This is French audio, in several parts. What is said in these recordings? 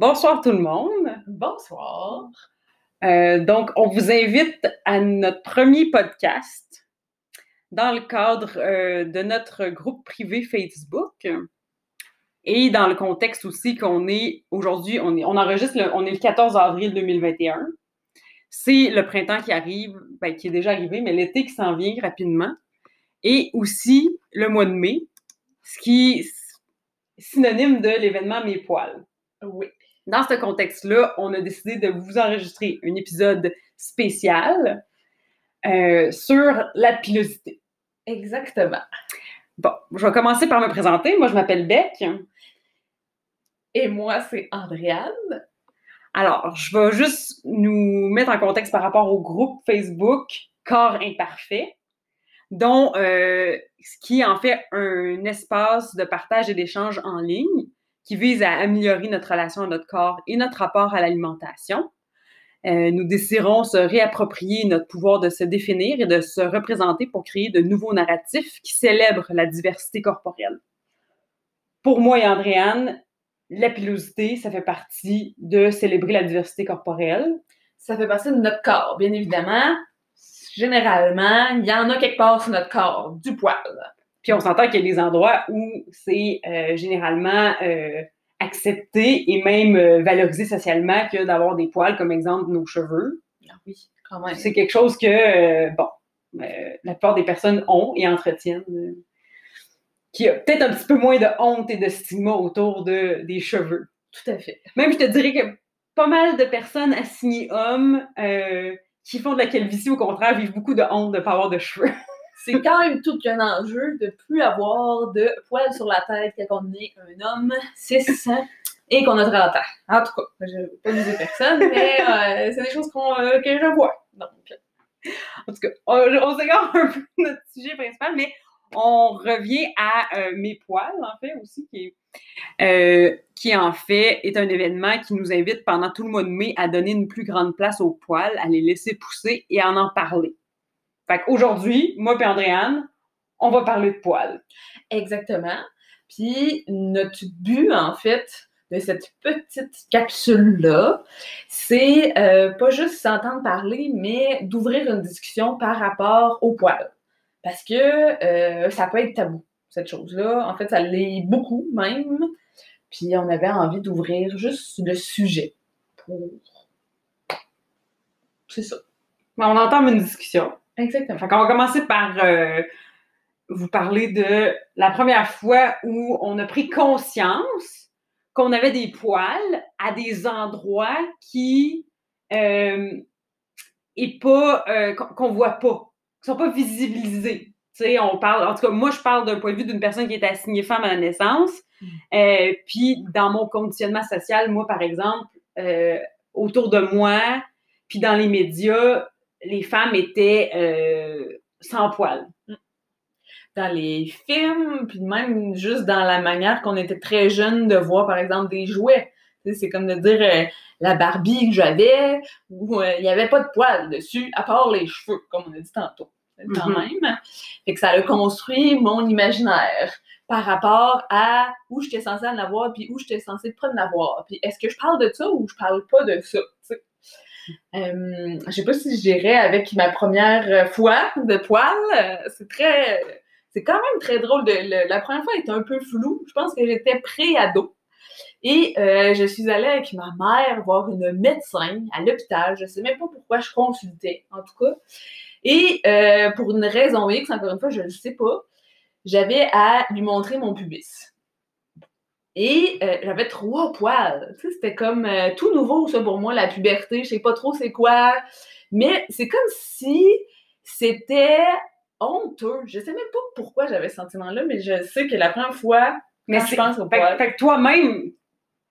Bonsoir tout le monde. Bonsoir. Euh, donc, on vous invite à notre premier podcast dans le cadre euh, de notre groupe privé Facebook et dans le contexte aussi qu'on est aujourd'hui, on, est, on enregistre, le, on est le 14 avril 2021. C'est le printemps qui arrive, ben, qui est déjà arrivé, mais l'été qui s'en vient rapidement. Et aussi le mois de mai, ce qui est synonyme de l'événement Mes poils. Oui. Dans ce contexte-là, on a décidé de vous enregistrer un épisode spécial euh, sur la pilosité. Exactement. Bon, je vais commencer par me présenter. Moi, je m'appelle Beck. Et moi, c'est Andréane. Alors, je vais juste nous mettre en contexte par rapport au groupe Facebook Corps Imparfait, dont euh, qui est en fait un espace de partage et d'échange en ligne qui vise à améliorer notre relation à notre corps et notre rapport à l'alimentation. Euh, nous désirons se réapproprier notre pouvoir de se définir et de se représenter pour créer de nouveaux narratifs qui célèbrent la diversité corporelle. Pour moi et Andréane, la pilosité, ça fait partie de célébrer la diversité corporelle. Ça fait partie de notre corps, bien évidemment. Généralement, il y en a quelque part sur notre corps, du poil. Puis on s'entend qu'il y a des endroits où c'est euh, généralement euh, accepté et même euh, valorisé socialement que d'avoir des poils, comme exemple nos cheveux. Ah oui, quand même. C'est quelque chose que, bon, la plupart des personnes ont et entretiennent. qui a peut-être un petit peu moins de honte et de stigma autour de, des cheveux. Tout à fait. Même, je te dirais que pas mal de personnes assignées hommes euh, qui font de la calvitie, au contraire, vivent beaucoup de honte de ne pas avoir de cheveux. C'est quand même tout qu'un enjeu de plus avoir de poils sur la tête quand on est un homme cis et qu'on a 30 ans. En tout cas, je ne veux pas viser personne, mais euh, c'est des choses euh, que je vois. Donc, En tout cas, on, on s'égare un peu notre sujet principal, mais on revient à euh, Mes poils, en fait, aussi, qui, qui en fait est un événement qui nous invite pendant tout le mois de mai à donner une plus grande place aux poils, à les laisser pousser et à en parler. Fait qu'aujourd'hui, moi et Andréane, on va parler de poils. Exactement. Puis notre but, en fait, de cette petite capsule-là, c'est euh, pas juste s'entendre parler, mais d'ouvrir une discussion par rapport au poil. Parce que euh, ça peut être tabou, cette chose-là. En fait, ça l'est beaucoup même. Puis on avait envie d'ouvrir juste le sujet pour. C'est ça. Mais on entame une discussion. Exactement. Fait qu'on va commencer par euh, vous parler de la première fois où on a pris conscience qu'on avait des poils à des endroits qui euh, est pas euh, qu'on voit pas, qui sont pas visibilisés. Tu sais, on parle, en tout cas, moi, je parle d'un point de vue d'une personne qui est assignée femme à la naissance. Euh, puis, dans mon conditionnement social, moi, par exemple, euh, autour de moi, puis dans les médias, les femmes étaient euh, sans poils. dans les films, puis même juste dans la manière qu'on était très jeune de voir, par exemple, des jouets. C'est comme de dire euh, la Barbie que j'avais, où euh, il n'y avait pas de poils dessus, à part les cheveux, comme on a dit tantôt. Quand Mhm. Fait que ça a construit mon imaginaire par rapport à où j'étais censée en avoir, puis où j'étais censée pas en avoir. Puis est-ce que je parle de ça ou je parle pas de ça? Sais? Euh, je sais pas si je dirais avec ma première fois de poils. euh, C'est très. C'est quand même très drôle. Le- la première fois était un peu floue. Je pense que j'étais pré-ado. Et euh, je suis allée avec ma mère voir une médecin à l'hôpital. Je sais même pas pourquoi je consultais, en tout cas. Et euh, pour une raison X, encore une fois, je ne sais pas, j'avais à lui montrer mon pubis. Et euh, j'avais trois poils. Tu sais, c'était comme euh, tout nouveau, ça, pour moi, la puberté. Je sais pas trop c'est quoi. Mais c'est comme si c'était honteux. Je sais même pas pourquoi j'avais ce sentiment-là, mais je sais que la première fois, Mais quand je pense aux fait, poils, fait que toi-même,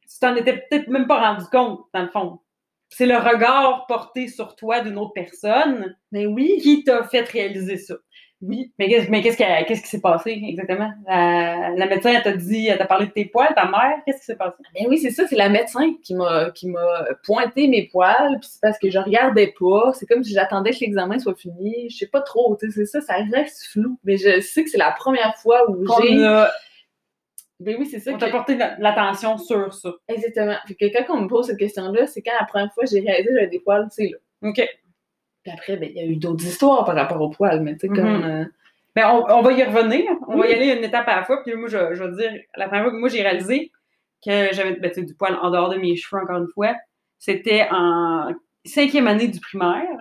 tu t'en étais peut-être même pas rendu compte, dans le fond. C'est le regard porté sur toi d'une autre personne mais oui, qui t'a fait réaliser ça. Oui. Mais qu'est-ce mais qu'est-ce qui, qu'est-ce qui s'est passé exactement? La, la médecin, elle t'a dit, elle t'a parlé de tes poils, ta mère, qu'est-ce qui s'est passé? Ben oui, c'est ça, c'est la médecin qui m'a qui m'a pointé mes poils, puis c'est parce que je regardais pas, c'est comme si j'attendais que l'examen soit fini, je sais pas trop, tu sais, c'est ça, ça reste flou, mais je sais que c'est la première fois où j'ai a Ben oui, c'est ça. On t'a que- porté de l'attention sur ça. Exactement. Fait que quand on me pose cette question-là, c'est quand la première fois j'ai réalisé que j'avais des poils, c'est là. OK. Puis après, ben, il y a eu d'autres histoires par rapport aux poils, mais tu sais, comme. Mhm. euh, Ben, on, on va y revenir. On va y aller une étape à la fois. Puis moi, je, je vais te dire, la première fois que moi, j'ai réalisé que j'avais ben, du poil en dehors de mes cheveux, encore une fois, c'était en cinquième année du primaire.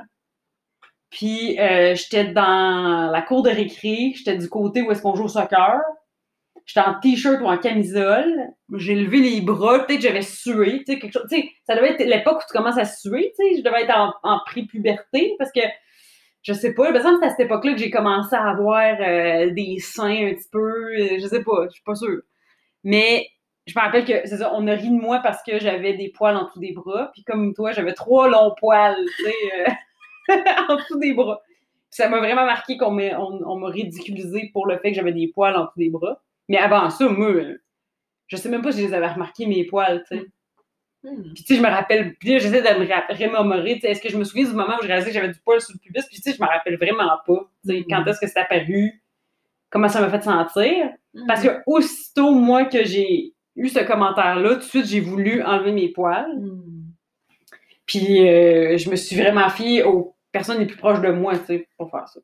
Puis euh, j'étais dans la cour de récré. J'étais du côté où est-ce qu'on joue au soccer. J'étais en t-shirt ou en camisole. J'ai levé les bras. Peut-être que j'avais sué. Tu sais, quelque chose. Tu sais, ça devait être l'époque où tu commences à suer. Tu sais, je devais être en, en pré-puberté parce que je sais pas, il me semble que c'est à cette époque-là que j'ai commencé à avoir euh, des seins un petit peu, euh, je sais pas, je suis pas sûre. Mais je me rappelle que, c'est ça, on a ri de moi parce que j'avais des poils en dessous des bras, puis comme toi, j'avais trois longs poils, tu sais, euh, en dessous des bras. Ça m'a vraiment marqué qu'on m'a on m'a ridiculisé pour le fait que j'avais des poils en dessous des bras. Mais avant ça, moi, euh, je sais même pas si je les avais remarqués, mes poils, tu sais. hmm. Puis, tu sais, je me rappelle, puis j'essaie de me remémorer, tu sais, est-ce que je me souviens du moment où j'ai réalisé que j'avais du poil sur le pubis, puis, tu sais, je me rappelle vraiment pas, tu sais, quand Mhm. est-ce que c'est apparu, comment ça m'a fait sentir. Parce Hmm. que, aussitôt, moi, que j'ai eu ce commentaire-là, tout de suite, j'ai voulu enlever mes poils. Hmm. Puis, euh, je me suis vraiment fiée aux personnes les plus proches de moi, tu sais, pour faire ça.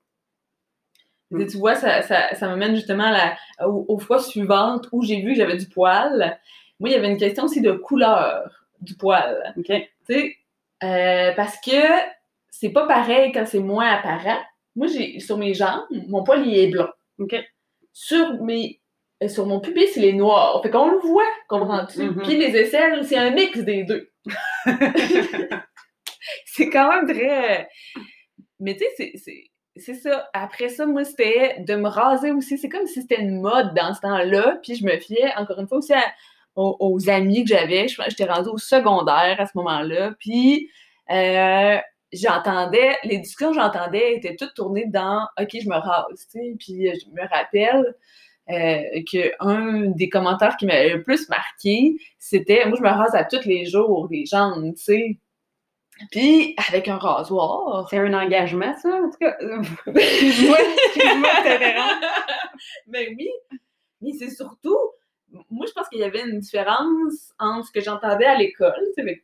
Tu sais, Tu vois, ça, ça, ça m'amène justement à la- aux, aux fois suivantes où j'ai vu que j'avais du poil. Moi, il y avait une question aussi de couleur du poil. OK? Tu sais, euh, parce que c'est pas pareil quand c'est moins apparent. Moi, j'ai sur mes jambes, mon poil, il est blanc. OK. Sur mes euh, sur mon pubis, il est noir. Fait qu'on le voit, comprends-tu? Mhm. Puis les aisselles, c'est un mix des deux. c'est quand même très. Mais tu sais, c'est- c'est. Ça. Après ça, moi, c'était de me raser aussi. C'est comme si c'était une mode dans ce temps-là. Puis je me fiais, encore une fois, aussi aux, amis que j'avais. J'étais rendue au secondaire à ce moment-là. Puis euh, j'entendais, les discussions que j'entendais étaient toutes tournées dans OK, je me rase. Puis je me rappelle euh, qu'un des commentaires qui m'avait le plus marqué, c'était Moi, je me rase à tous les jours, les jambes, tu sais. Puis avec un rasoir. C'est un engagement, ça, en tout cas. excuse-moi, excuse-moi. Mais oui, mais c'est surtout, moi je pense qu'il y avait une différence entre ce que j'entendais à l'école,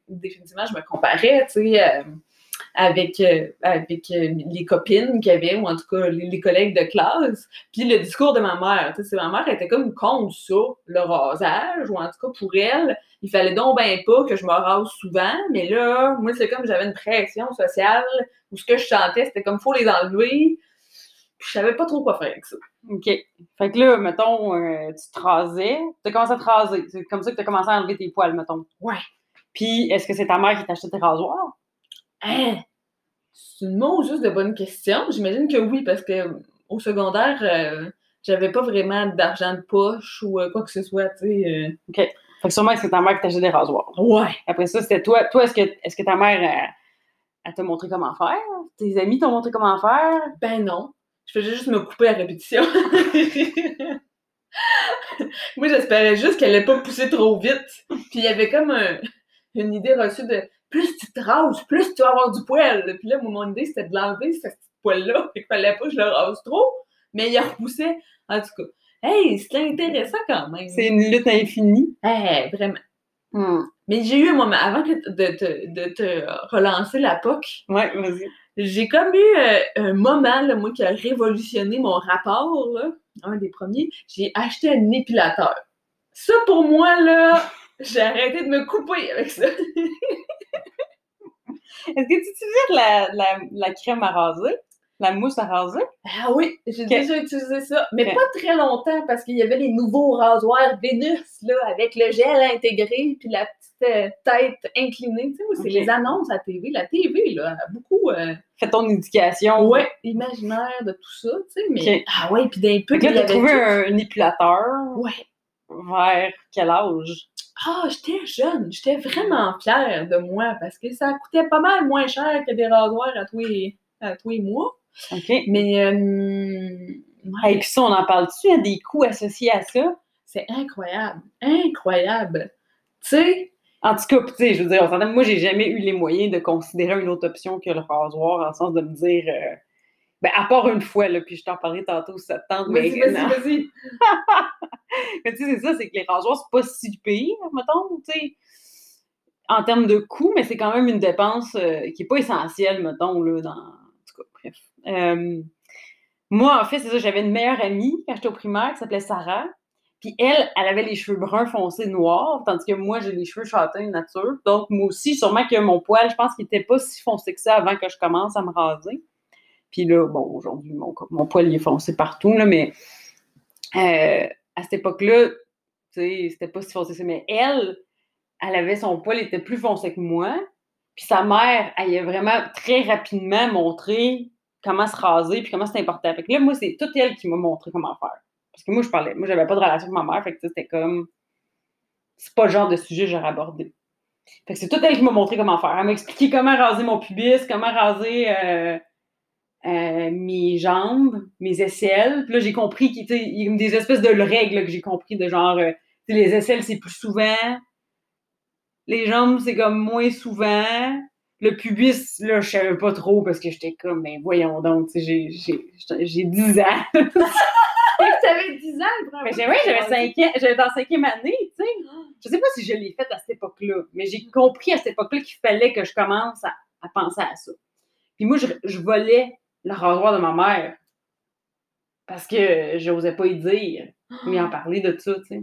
définitivement je me comparais, tu sais, euh, avec, euh, avec euh, les copines qu'il y avait, ou en tout cas les, les collègues de classe, puis le discours de ma mère, tu sais, ma mère était comme contre ça, le rasage, ou en tout cas pour elle, il fallait donc ben pas que je me rase souvent, mais là, moi c'est comme j'avais une pression sociale, où ce que je chantais, c'était comme faut les enlever, puis je savais pas trop quoi faire avec ça. OK. Fait que là, mettons, euh, tu te rasais, tu as commencé à te raser. C'est comme ça que tu as commencé à enlever tes poils, mettons. Ouais. Puis, est-ce que c'est ta mère qui t'a acheté tes rasoirs? Hein? C'est une mot juste de bonne question. J'imagine que oui, parce que euh, au secondaire, euh, j'avais pas vraiment d'argent de poche ou euh, quoi que ce soit, tu sais. euh. Fait que sûrement que c'est ta mère qui t'a acheté des rasoirs. Ouais. Après ça, c'était toi. Toi, est-ce que, est-ce que ta mère, elle, elle t'a montré comment faire? Tes amis t'ont montré comment faire? Ben non. Je faisais juste me couper à répétition. Moi, j'espérais juste qu'elle allait pas pousser trop vite. Puis il y avait comme un- une idée reçue de plus tu te rases, plus tu vas avoir du poil. Puis là, mon idée, c'était de l'enlever, ce petit poil-là. Fait qu'il fallait pas que je le rase trop. Mais il repoussait. En tout cas. Hey, c'était intéressant quand même. C'est une lutte infinie. Hey, vraiment. Hmm. Mais j'ai eu un moment, avant que de, te- de te relancer la POC, Ouais, vas-y. j'ai comme eu euh, un moment, là, moi, qui a révolutionné mon rapport, là, un des premiers. J'ai acheté un épilateur. Ça, pour moi, là, j'ai arrêté de me couper avec ça. Est-ce que tu utilises la, la, la crème à raser? La mousse à raser? Ah oui, j'ai déjà utilisé ça, mais pas très longtemps parce qu'il y avait les nouveaux rasoirs Vénus, là, avec le gel intégré puis la petite euh, tête inclinée. Tu sais, c'est les annonces à TV. La TV, là, a beaucoup... euh, Fais ton éducation. Ouais, imaginaire de tout ça, tu sais, mais... Ah ouais, puis d'un peu... Fait t'as avait trouvé tout. un, un épilateur Ouais. vers quel âge? Ah, j'étais jeune, j'étais vraiment fière de moi parce que ça coûtait pas mal moins cher que des rasoirs à tous les, à tous les mois. OK. Mais euh, ouais, puis ça, on en parle-tu? Il y a des coûts associés à ça? c'est incroyable, incroyable. Tu sais, En tout cas, tu sais, je veux dire, on moi, j'ai jamais eu les moyens de considérer une autre option que le rasoir, en le sens de me dire, euh, Ben, à part une fois, là, puis je t'en parlais tantôt septembre. Vas-y, mais vas-y, non. vas-y. Mais tu sais, c'est ça, c'est que les rasoirs, c'est pas si pire, mettons, tu sais, en termes de coût, mais c'est quand même une dépense euh, qui est pas essentielle, mettons, là, dans... En tout cas, bref. Euh, moi, en fait, c'est ça, j'avais une meilleure amie quand j'étais au primaire qui s'appelait Sarah, puis elle, elle avait les cheveux bruns foncés noirs, tandis que moi, j'ai les cheveux châtains nature. Donc, moi aussi, sûrement que mon poil, je pense qu'il était pas si foncé que ça avant que je commence à me raser. Puis là, bon, aujourd'hui, mon, poil, il est foncé partout, là, mais euh, à cette époque-là, tu sais, c'était pas si foncé. Mais elle, elle avait son poil, il était plus foncé que moi. Puis sa mère, elle a vraiment très rapidement montré comment se raser, puis comment c'est important. Fait que là, moi, c'est toute elle qui m'a montré comment faire. Parce que moi, je parlais, moi, j'avais pas de relation avec ma mère, fait que c'était comme. C'est pas le genre de sujet que j'aurais abordé. Fait que c'est toute elle qui m'a montré comment faire. Elle m'a expliqué comment raser mon pubis, comment raser euh, euh, mes jambes, mes aisselles. Puis là, j'ai compris qu'il y a des espèces de règles que j'ai compris, de genre, euh, les aisselles, c'est plus souvent. Les jambes, c'est comme moins souvent. Le pubis, là, je savais pas trop parce que j'étais comme, ben voyons donc, j'ai- j'ai j'ai 10 ans. T'avais 10 ans, Mais ouais, j'avais 5 ans, j'avais dans cinquième année, tu sais. Je sais pas si je l'ai fait à cette époque-là, mais j'ai compris à cette époque-là qu'il fallait que je commence à, à penser à ça. Puis moi, je, je volais le rasoir de ma mère parce que j'osais pas y dire, mais en parler de ça, tu sais.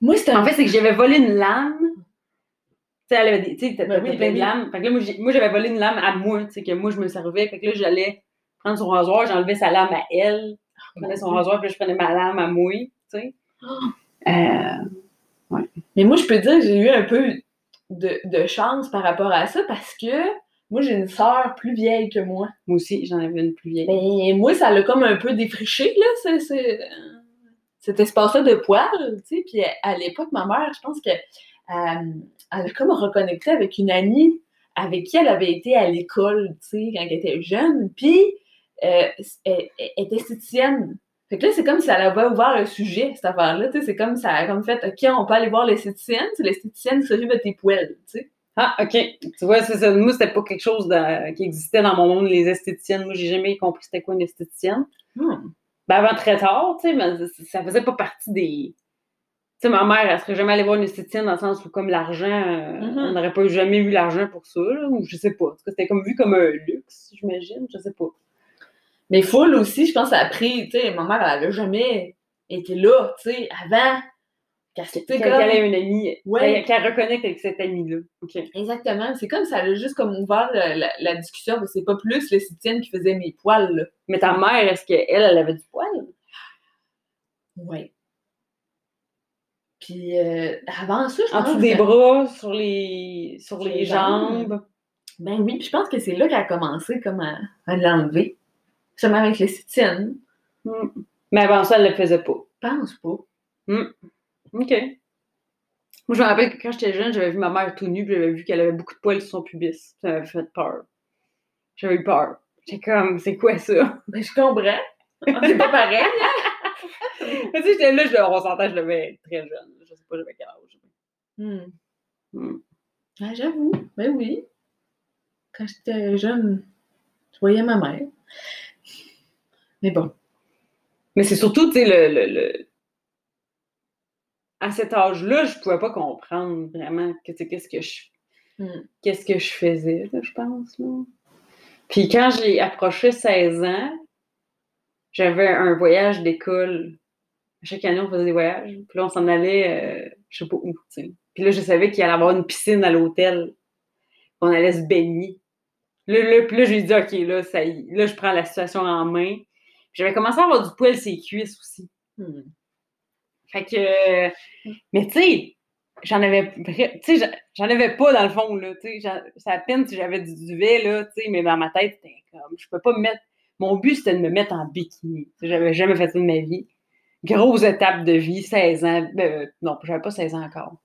Moi, c'était En fait, c'est que j'avais volé une lame. Tu sais, elle avait des- tu sais, t'as Ben oui, plein ben de lames. Fait que là, moi, j'avais volé une lame à moi, tu sais, que moi, je me servais. Fait que là, j'allais prendre son rasoir, j'enlevais sa lame à elle. Je prenais son rasoir, puis là, je prenais ma lame à moi, tu sais. Euh, Mais moi, je peux dire que j'ai eu un peu de, de chance par rapport à ça parce que moi, j'ai une sœur plus vieille que moi. moi aussi, j'en avais une plus vieille. Ben, moi, ça l'a comme un peu défriché, là, ce- ce- cet espace-là de poils, tu sais. Puis à l'époque, ma mère, je pense que euh, elle a comme reconnecté avec une amie avec qui elle avait été à l'école, tu sais, quand elle était jeune. Puis euh, elle, elle était esthéticienne. Fait que là, c'est comme si elle avait ouvert un sujet, cette affaire-là, tu sais. C'est comme ça a comme fait, OK, on peut aller voir l'esthéticienne, c'est l'esthéticienne qui s'occupe de tes poils, tu sais. Ah, OK. Tu vois, c'est ça. Moi, c'était pas quelque chose de- qui existait dans mon monde, les esthéticiennes. Moi, j'ai jamais compris c'était quoi une esthéticienne. Hmm. Ben, avant très tard, tu sais, mais ça- ça faisait pas partie des. Tu sais, ma mère, elle serait jamais allée voir une esthéticienne dans le sens où, comme l'argent, euh, Mhm. on n'aurait pas jamais eu l'argent pour ça, là, ou je sais pas. En tout cas, c'était comme vu comme un luxe, j'imagine, je sais pas. Mais full aussi, je pense, après, tu sais, ma mère, elle avait jamais été là, tu sais, avant. Qu'elle Quand s'était elle comme... a une amie, Ouais. qu'elle qu'elle reconnecte avec cette amie-là. Exactement. C'est comme ça, elle a juste comme ouvert la, la- la discussion, c'est pas plus l'esthéticienne qui faisait mes poils, là. Mais ta mère, est-ce qu'elle, elle avait du poil? Ouais. Puis euh, avant ça, je En pense dessous des que- bras, sur les, sur Sur les les jambes. jambes. Ben oui, puis je pense que c'est là qu'elle a commencé comme à, à l'enlever. Seulement avec l'esthéticienne. Hmm. Mais avant ça, elle le faisait pas. Je pense pas. OK. Moi, je me rappelle que quand j'étais jeune, j'avais vu ma mère tout nue, puis j'avais vu qu'elle avait beaucoup de poils sur son pubis. Ça m'avait fait peur. J'avais eu peur. J'étais comme, c'est quoi ça? Ben je comprends. c'est pas pareil. hein? tu sais, j'étais là, je, on s'entend, je être très jeune. Je sais pas, j'avais quel âge. Hmm. Hmm. Ah, J'avoue. Ben oui. Quand j'étais jeune, je voyais ma mère. Mais bon. Mais c'est surtout, tu sais, le, le, le- À cet âge-là, je pouvais pas comprendre vraiment qu'est-ce que je Hmm. qu'est-ce que je faisais, là, je pense. Là. Puis quand j'ai approché 16 ans, j'avais un voyage d'école. Chaque année, on faisait des voyages. Puis là, on s'en allait, euh, je sais pas où. Puis là, je savais qu'il allait y avoir une piscine à l'hôtel. On allait se baigner. Là, là, puis là, j'ai dit, OK, là, ça y est. Là, je prends la situation en main. Puis J'avais commencé à avoir du poil sur les cuisses aussi. Hmm. Fait que, mais tu sais, j'en avais, j'en- avais pas dans le fond, là, tu sais, c'est à peine si j'avais du duvet, là, tu sais, mais dans ma tête, c'était comme, je peux pas me mettre, mon but, c'était de me mettre en bikini, j'avais jamais fait ça de ma vie. Grosse étape de vie, 16 ans, ben, euh, non, j'avais pas 16 ans encore.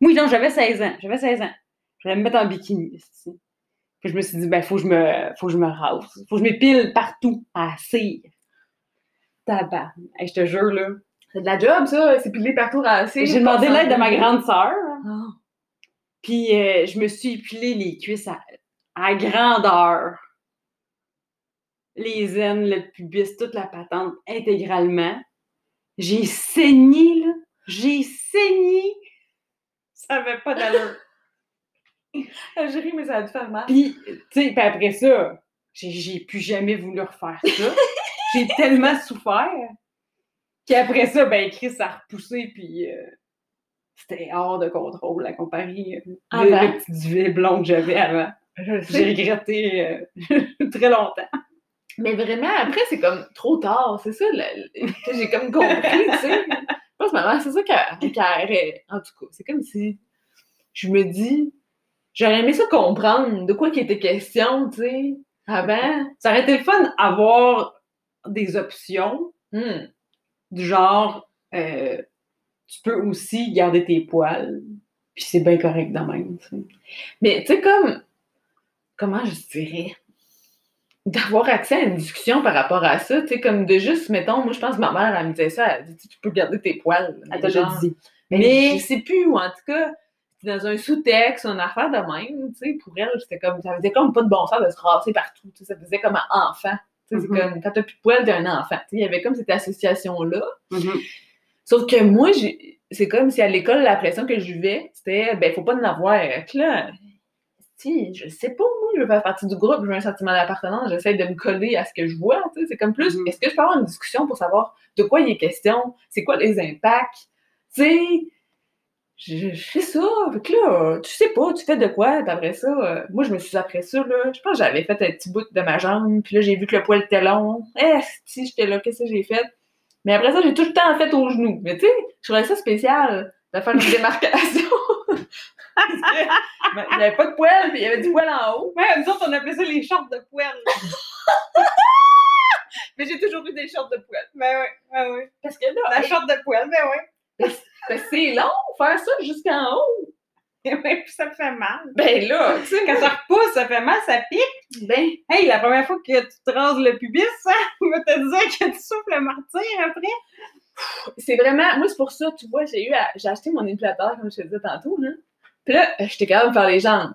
Oui, non, j'avais 16 ans, j'avais 16 ans. Je voulais me mettre en bikini. Puis je me suis dit, ben, faut que je me, faut que je me rase, faut que je m'épile partout, à cire. Tabac. Hey, je te jure, là. C'est de la job, ça. C'est pilé partout rassé. J'ai demandé l'aide de ma grande sœur. Ah. Puis euh, je me suis épilé les cuisses à, à grandeur. les aines, le pubis, toute la patente intégralement. J'ai saigné, là. J'ai saigné. Ça avait pas d'allure. J'ai ri, mais ça a dû faire mal. Puis, tu sais, puis après ça, j'ai plus jamais voulu refaire ça. j'ai tellement souffert qu'après ça, ben, Chris a repoussé, puis euh, c'était hors de contrôle à comparer euh, Ah ben. le petit duvet blond que j'avais avant. J'ai regretté euh, très longtemps. Mais vraiment, après, c'est comme trop tard. C'est ça, j'ai comme compris, tu sais. Je pense, maman, c'est ça qu'elle qu'elle aurait- En tout cas, c'est comme si je me dis, j'aurais aimé ça comprendre de quoi qu'il était question, tu sais, avant. Ça aurait été le fun d'avoir des options Hmm. Du genre, euh, tu peux aussi garder tes poils, puis c'est bien correct de même. Mais tu sais, comme, comment je dirais, d'avoir accès à une discussion par rapport à ça, tu sais, comme de juste, mettons, moi je pense que ma mère, elle me disait ça, elle dit, tu peux garder tes poils. Elle t'a déjà dit. Mais, Mais- je sais plus, ou en tout cas, dans un sous-texte, une affaire de même, tu sais, pour elle, c'était comme, ça faisait comme pas de bon sens de se rasser partout, tu sais, ça faisait comme un enfant. C'est Mhm. comme, quand t'as plus de poils, t'es un enfant. Il y avait comme cette association-là. Mhm. Sauf que moi, j'ai- c'est comme si à l'école, la pression que je vivais, c'était, ben, faut pas en avoir. Là, si, je sais pas, moi, je veux faire partie du groupe, je veux un sentiment d'appartenance, j'essaie de me coller à ce que je vois, c'est comme plus, Mhm. est-ce que je peux avoir une discussion pour savoir de quoi il est question, c'est quoi les impacts, tu sais, je, je fais ça, fait que là, tu sais pas, tu fais de quoi, puis après ça, euh, moi, je me suis après ça, là, je pense que j'avais fait un petit bout de ma jambe, puis là, j'ai vu que le poil était long, eh, si, j'étais là, qu'est-ce que j'ai fait? Mais après ça, j'ai tout le temps fait au genou. Mais tu sais, je trouvais ça spécial de faire une démarcation. Parce que ben, il n'y avait pas de poil, puis il y avait du poil en haut. Ouais, nous autres, on appelait ça les shorts de poêle. Mais j'ai toujours eu des shorts de poil. ben ouais, ouais, ouais. Parce que là, La short de poêle, ben ouais. Ben, c'est long faire ça jusqu'en haut. Ouais, puis ça fait mal. Ben là, tu sais, Quand ça repousse, ça fait mal, ça pique. ben, Hey, la première fois que tu te rases le pubis, hein, on va te dire que tu souffles le martyr après. c'est vraiment. Moi, c'est pour ça, tu vois, j'ai eu à- j'ai acheté mon épilateur, comme je te disais tantôt. Là. Puis là, euh, j'étais capable de faire les jambes.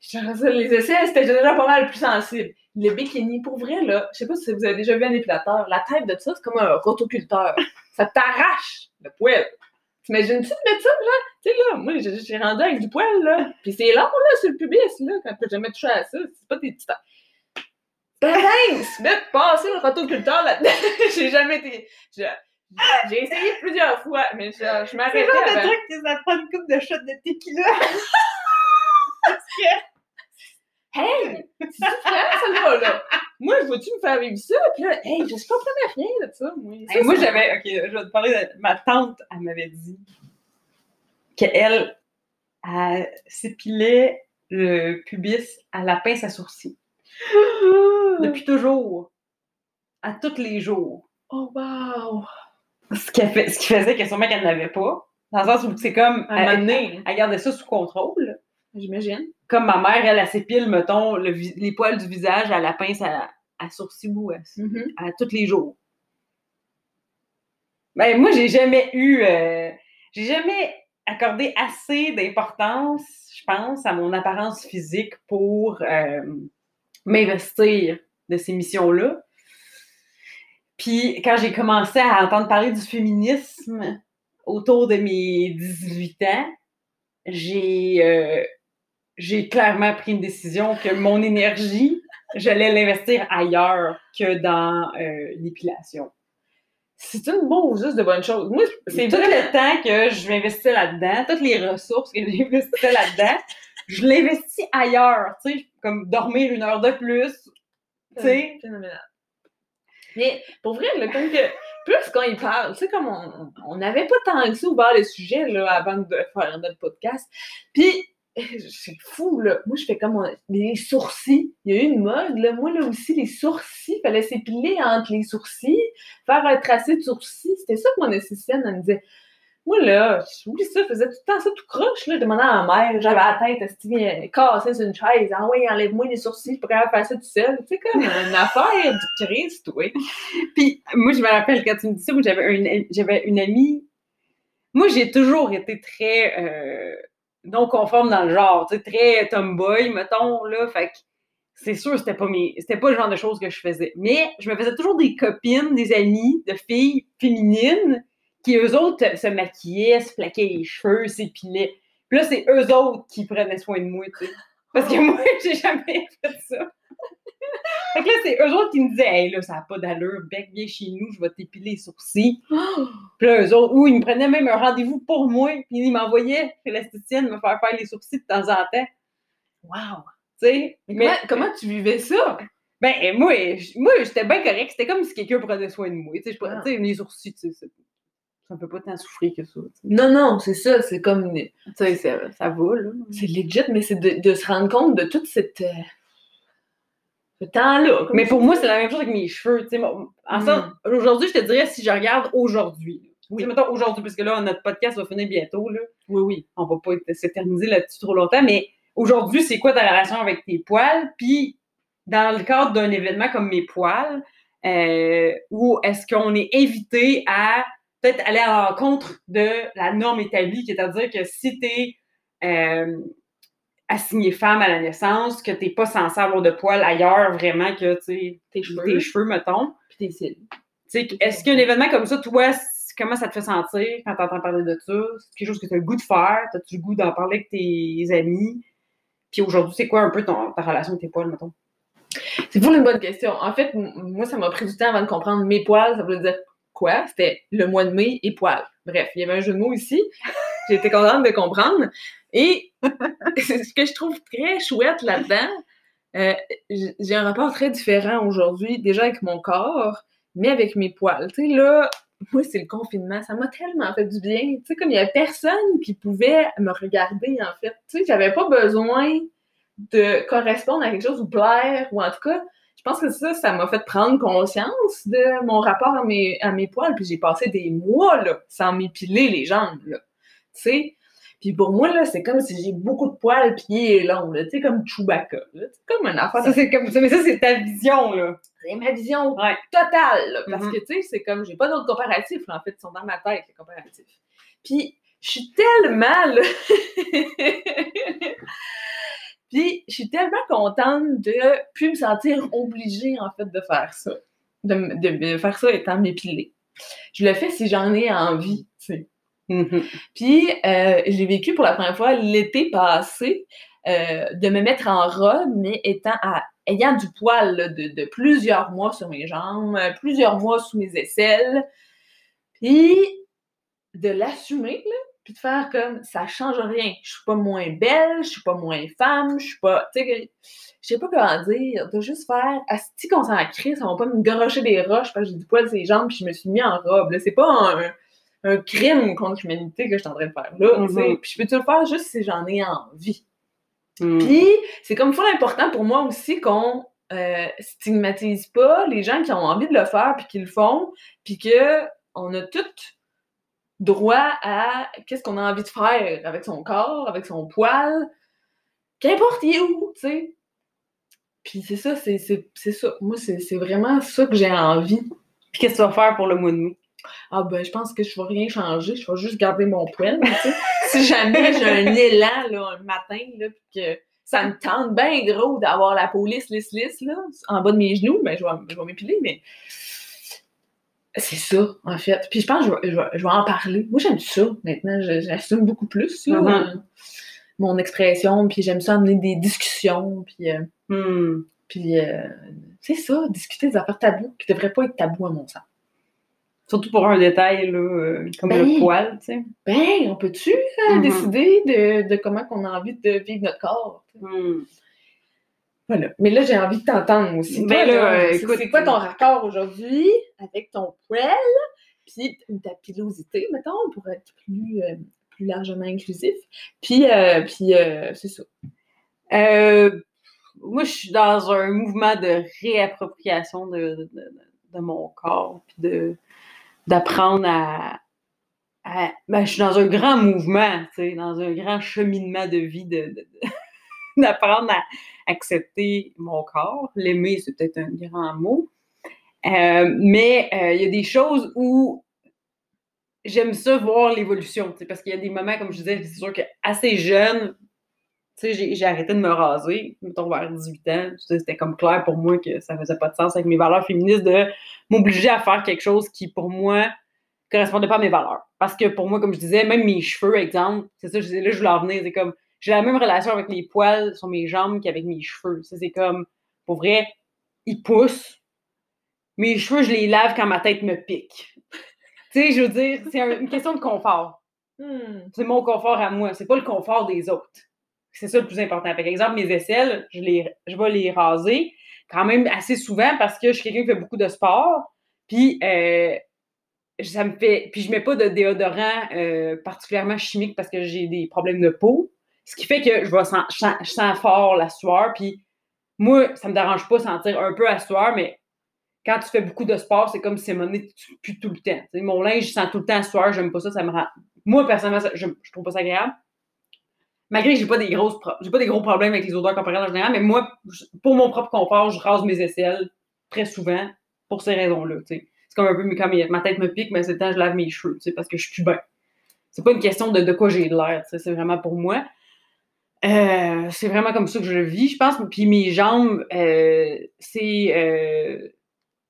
Ça, les essais, c'était déjà pas mal plus sensible. Le bikini, pour vrai, là, je sais pas si vous avez déjà vu un épilateur, la tête de ça, c'est comme un rotoculteur. ça t'arrache le poil. T'imagines-tu de mettre ça, genre? Tu sais, là, moi, j'ai rendu avec du poil, là. Puis c'est long, là, sur le pubis, là, quand t'as jamais touché à ça. C'est pas des petits temps. Ben, se mettre passer le rotoculteur là-dedans. j'ai jamais été. J'ai essayé plusieurs fois, mais je, je C'est m'arrêtais le genre de truc que ça prend une coupe de shot de tequila. Hey! C'est ça, là, là. Moi, je veux-tu me faire vivre ça? Puis là, hey, je comprenais rien de ça, moi. Ça, Hey, moi, j'avais. Ok, je vais te parler de. Ma tante, elle m'avait dit qu'elle, elle s'épilait le pubis à la pince à sourcils. Depuis toujours. À tous les jours. Oh, wow! Ce qui, fait, ce qui faisait que sûrement qu'elle n'avait pas. Dans le sens où c'est comme. À Elle, donné, elle gardait ça sous contrôle. j'imagine. Comme ma mère, elle, elle s'épile, mettons, le les poils du visage à la pince à, à sourcils bouesses. Mhm. à tous les jours. Ben, moi, j'ai jamais eu. euh, j'ai jamais accordé assez d'importance, je pense, à mon apparence physique pour euh, m'investir de ces missions-là. Puis, quand j'ai commencé à entendre parler du féminisme autour de mes 18 ans, j'ai euh, j'ai clairement pris une décision que mon énergie, j'allais l'investir ailleurs que dans euh, l'épilation. C'est une bonne juste de bonnes choses. Moi, C'est tout le temps que je m'investissais là-dedans, toutes les ressources que j'investissais là-dedans, je l'investis ailleurs, tu sais, comme dormir une heure de plus, tu sais. Phénoménal. Mais pour vrai, là, comme que plus qu'on y parle, tu sais, comme on on n'avait pas tant que ça ouvert le sujet là, avant de faire notre podcast. Puis, c'est fou, là. Moi, je fais comme les sourcils. Il y a eu une mode, là. Moi, là aussi, les sourcils, fallait s'épiler entre les sourcils, faire un tracé de sourcils. C'était ça que mon esthéticienne, elle me disait. Moi, là, j'oublie ça, je faisais tout le temps ça tout croche, là. Je demandais à ma mère, j'avais la tête, est-ce qu'il cassée sur une chaise. Ah ouais, enlève-moi les sourcils, je pourrais faire ça tout seul. Tu sais, comme une affaire du Christ, oui. Puis, moi, je me rappelle quand tu me dis ça, moi, j'avais une, j'avais une amie. Moi, j'ai toujours été très euh, non conforme dans le genre, tu sais, très tomboy, mettons, là. Fait que c'est sûr, c'était pas mes, c'était pas le genre de choses que je faisais. Mais je me faisais toujours des copines, des amies de filles féminines qui, eux autres, se maquillaient, se plaquaient les cheveux, s'épilaient. Puis là, c'est eux autres qui prenaient soin de moi, tu sais. Parce que moi, j'ai jamais fait ça. Fait que là, c'est eux autres qui me disaient, hey, là, ça n'a pas d'allure, bec, viens chez nous, je vais t'épiler les sourcils. Puis là, eux autres, ou ils me prenaient même un rendez-vous pour moi, puis ils m'envoyaient chez l'esthéticienne me faire faire les sourcils de temps en temps. Wow! Tu sais, Mais, comment, comment tu vivais ça? ben, moi, moi j'étais bien correct. C'était comme si quelqu'un prenait soin de moi. Tu sais, Ah. les sourcils, tu sais, ça me fait pas tant souffrir que ça. Non, non, c'est ça, c'est comme. Tu sais, ça, ça va, là. C'est legit, mais c'est de, de se rendre compte de toute cette. euh, temps-là. Mais pour moi, c'est la même chose avec mes cheveux. En Mm. aujourd'hui, je te dirais, si je regarde aujourd'hui. Oui. Mettons aujourd'hui, parce que là, notre podcast va finir bientôt, là. Oui, oui. On va pas s'éterniser là-dessus trop longtemps, mais aujourd'hui, c'est quoi ta relation avec tes poils? Puis, dans le cadre d'un événement comme mes poils, euh, où est-ce qu'on est invité à peut-être aller à l'encontre de la norme établie, c'est-à-dire que si tu es assignée femme à la naissance, que tu n'es pas censé avoir de poils ailleurs vraiment que Tes cheveux. tes cheveux, mettons. Puis tes cils. Est-ce qu'un événement comme ça, toi, comment ça te fait sentir quand tu entends parler de ça? C'est quelque chose que tu as le goût de faire? As-tu le goût d'en parler avec tes amis? Puis aujourd'hui, c'est quoi un peu ton, ta relation avec tes poils, mettons? C'est pour une bonne question. En fait, moi, ça m'a pris du temps avant de comprendre mes poils. Ça voulait dire quoi? C'était le mois de mai et poils. Bref, il y avait un jeu de mots ici. Été contente de comprendre. Et ce que je trouve très chouette là-dedans, euh, j'ai un rapport très différent aujourd'hui, déjà avec mon corps, mais avec mes poils. Tu sais, là, moi, c'est le confinement. Ça m'a tellement fait du bien. Tu sais, comme il y a personne qui pouvait me regarder, en fait. Tu sais, j'avais pas besoin de correspondre à quelque chose ou plaire, ou en tout cas, je pense que ça, ça m'a fait prendre conscience de mon rapport à mes, à mes poils. Puis j'ai passé des mois, là, sans m'épiler les jambes, là. Tu sais? Puis pour moi, là, c'est comme si j'ai beaucoup de poils pieds longs, là. Tu sais, comme Chewbacca, là. C'est comme affaire de Ça, c'est comme ça, mais ça, c'est ta vision, là. c'est ma vision Ouais. totale, là, parce Mhm. que, tu sais, c'est comme, j'ai pas d'autres comparatifs, là, en fait, ils sont dans ma tête, les comparatifs. Puis, je suis tellement, là... Puis, je suis tellement contente de plus me sentir obligée, en fait, de faire ça. De, de faire ça étant m'épiler. Je le fais si j'en ai envie, tu sais. Mhm. Puis, euh, j'ai vécu pour la première fois l'été passé euh, de me mettre en robe, mais étant à, ayant du poil de, plusieurs mois sur mes jambes, plusieurs mois sous mes aisselles. Puis, de l'assumer, puis de faire comme ça change rien. Je suis pas moins belle, je suis pas moins femme, je suis pas. Tu sais, je sais pas comment dire. De juste faire. Asti qu'on s'en ça va pas me garocher des roches parce que j'ai du poil sur les jambes, puis je me suis mis en robe. C'est pas un un crime contre l'humanité que je suis en train de faire là. Mhm. Puis je peux-tu le faire juste si j'en ai envie? Mhm. Puis c'est comme fois important pour moi aussi qu'on euh, stigmatise pas les gens qui ont envie de le faire puis qui le font, puis que on a tout droit à qu'est-ce qu'on a envie de faire avec son corps, avec son poil, qu'importe il est où, tu sais. Puis c'est ça, c'est ça. Moi, c'est c'est vraiment ça que j'ai envie. Puis qu'est-ce que tu vas faire pour le mois de mai? Ah ben, je pense que je vais rien changer, je vais juste garder mon poil, si jamais j'ai un élan, là, un matin, là, pis que ça me tente bien gros d'avoir la peau lisse, lisse, lisse, là, en bas de mes genoux, ben, je vais, je vais m'épiler, mais c'est ça, en fait. Puis je pense que je vais, je vais- je vais en parler. Moi, j'aime ça, maintenant, j'assume beaucoup plus, là, euh, mon expression, puis j'aime ça amener des discussions, puis... euh, Hmm. puis euh, c'est ça, discuter des affaires tabous qui devraient pas être tabous à mon sens. Surtout pour un détail, là, euh, comme Ben. le poil, tu sais. Ben, on peut-tu euh, Mhm. décider de, de comment qu'on a envie de vivre notre corps? Hmm. Voilà. Mais là, j'ai envie de t'entendre aussi. Ben Toi, là, écoute, c'est quoi ton raccord aujourd'hui avec ton poil, puis ta pilosité, mettons, pour être plus, euh, plus largement inclusif? Puis, puis c'est ça. Moi, je suis dans un mouvement de réappropriation de, de, de- de mon corps, puis de d'apprendre à, ben, je suis dans un grand mouvement, dans un grand cheminement de vie, de, de- d'apprendre à accepter mon corps. L'aimer, c'est peut-être un grand mot. Euh, mais euh, il y a des choses où j'aime ça voir l'évolution, parce qu'il y a des moments, comme je disais, c'est sûr que assez jeune, sais, j'ai arrêté de me raser, mettons, vers 18 ans. C'était comme clair pour moi que ça faisait pas de sens avec mes valeurs féministes de m'obliger à faire quelque chose qui, pour moi, correspondait pas à mes valeurs. Parce que pour moi, comme je disais, même mes cheveux, exemple, c'est ça, je disais, là, je voulais en venir, c'est comme, j'ai la même relation avec mes poils sur mes jambes qu'avec mes cheveux. C'est comme, pour vrai, ils poussent. Mes cheveux, je les lave quand ma tête me pique. tu sais, je veux dire, c'est une question de confort. Hmm. C'est mon confort à moi, c'est pas le confort des autres. C'est ça le plus important. Par exemple, mes aisselles, je, les, je vais les raser quand même assez souvent parce que je suis quelqu'un qui fait beaucoup de sport. Puis, euh, ça me fait. Puis, je mets pas de déodorant euh, particulièrement chimique parce que j'ai des problèmes de peau. Ce qui fait que je, vais je, sens, fort la sueur. Puis, moi, ça me dérange pas sentir un peu la sueur, mais quand tu fais beaucoup de sport, c'est comme si monnaie plus tout le temps. mon linge, je sens tout le temps la sueur, j'aime pas ça, ça me. Moi, personnellement, je, je trouve pas ça agréable malgré que j'ai pas des grosses j'ai pas des gros problèmes avec les odeurs corporelles en général, mais moi, pour mon propre confort, je rase mes aisselles très souvent pour ces raisons-là. C'est comme un peu comme ma tête me pique, mais c'est le temps je lave mes cheveux, parce que je suis bien. C'est pas une question de, de quoi j'ai de l'air, c'est vraiment pour moi. Euh, c'est vraiment comme ça que je vis, je pense. Puis mes jambes, euh, c'est euh,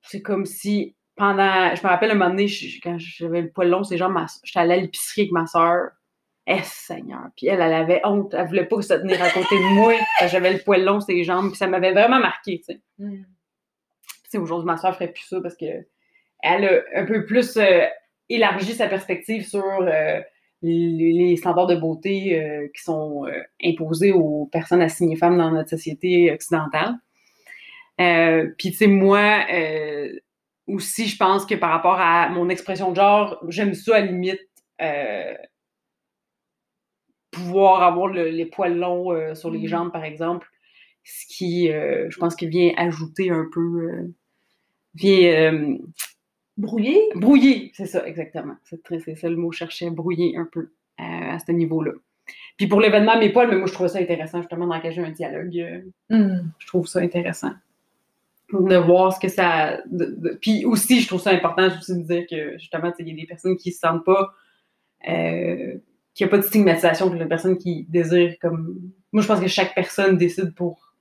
c'est comme si pendant. Je me rappelle un moment donné, quand j'avais le poil long, ces jambes, j'étais allée à l'épicerie avec ma soeur eh, Seigneur. Puis elle, elle avait honte. Elle voulait pas se tenir à côté de moi. J'avais le poil long, ses jambes. Puis ça m'avait vraiment marqué, tu sais. Mm. Aujourd'hui, ma soeur ferait plus ça parce que elle a un peu plus euh, élargi sa perspective sur euh, les, standards de beauté euh, qui sont imposés aux personnes assignées femmes dans notre société occidentale. Puis, tu sais, moi, aussi, je pense que par rapport à mon expression de genre, j'aime ça à la limite pouvoir avoir les poils longs euh, sur les mm. jambes, par exemple, ce qui, euh, je pense, qu'il vient ajouter un peu, euh, vient brouiller? Brouiller, c'est ça, exactement. C'est ça le mot, chercher, brouiller un peu à ce niveau-là. Puis pour l'événement Mes poils, mais moi je trouve ça intéressant justement d'engager un dialogue. Mm. Je trouve ça intéressant de voir ce que ça. Puis aussi, je trouve ça important aussi de dire que justement, il y a des personnes qui ne se sentent pas qu'il n'y a pas de stigmatisation pour les personnes qui désirent comme. Moi, je pense que chaque personne décide pour,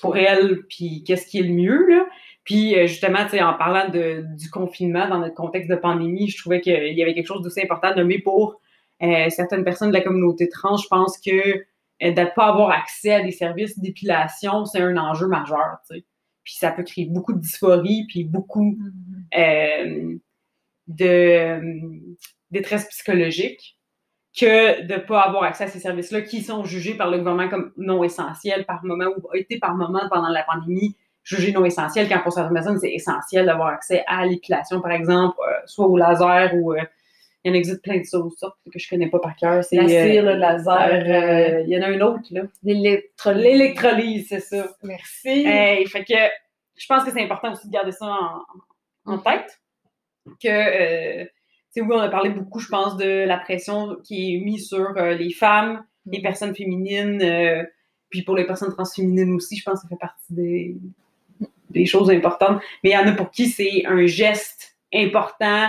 pour elle, puis qu'est-ce qui est le mieux, là. Puis euh, justement, tu sais, en parlant de, du confinement dans notre contexte de pandémie, je trouvais qu'il y avait quelque chose d'aussi important de nommer pour euh, certaines personnes de la communauté trans. Je pense que euh, de ne pas avoir accès à des services d'épilation, c'est un enjeu majeur, tu sais. Puis ça peut créer beaucoup de dysphorie, puis beaucoup mm-hmm. de détresse psychologique que de ne pas avoir accès à ces services-là qui sont jugés par le gouvernement comme non essentiels par moment ou ont été par moment pendant la pandémie jugés non essentiels, quand pour certaines personnes, c'est essentiel d'avoir accès à l'épilation, par exemple, euh, soit au laser ou euh, il y en existe plein de choses que je connais pas par cœur. C'est, la cire, le laser. il y en a un autre, là. L'électrolyse. L'électrolyse, c'est ça. Merci. fait que je pense que c'est important aussi de garder ça en, en tête. Que oui, on a parlé beaucoup, je pense, de la pression qui est mise sur euh, les femmes, les mm. personnes féminines, euh, puis pour les personnes transféminines aussi, je pense que ça fait partie des, des choses importantes. Mais il y en a pour qui c'est un geste important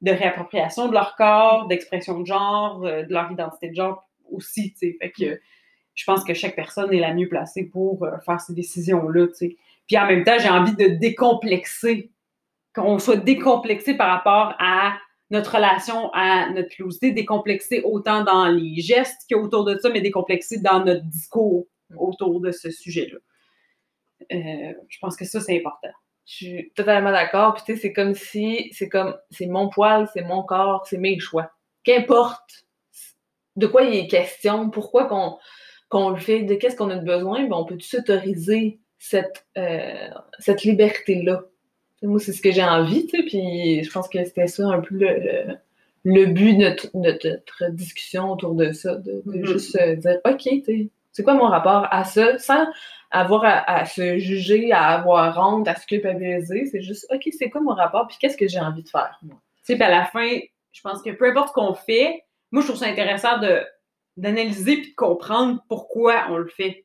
de réappropriation de leur corps, d'expression de genre, euh, de leur identité de genre aussi, tu sais. Fait que je pense que chaque personne est la mieux placée pour faire ces décisions-là, tu sais. Puis en même temps, j'ai envie de décomplexer, qu'on soit décomplexé par rapport à notre relation à notre pilosité, décomplexée autant dans les gestes qu'autour de ça, mais décomplexée dans notre discours autour de ce sujet-là. Euh, je pense que ça, c'est important. Je suis totalement d'accord. Puis tu sais, c'est comme si, c'est comme, c'est mon poil, c'est mon corps, c'est mes choix. Qu'importe de quoi il est question, pourquoi qu'on qu'on le fait, de qu'est-ce qu'on a besoin, ben on peut s'autoriser cette, euh, cette liberté-là. Moi, c'est ce que j'ai envie, tu sais, puis je pense que c'était ça un peu le, le, but de notre, discussion autour de ça, de, mm-hmm. juste dire, OK, c'est quoi mon rapport à ça, sans avoir à, se juger, à avoir honte, à se culpabiliser, c'est juste, OK, c'est quoi mon rapport, puis qu'est-ce que j'ai envie de faire, Tu sais, à la fin, je pense que peu importe ce qu'on fait, moi, je trouve ça intéressant de d'analyser puis de comprendre pourquoi on le fait.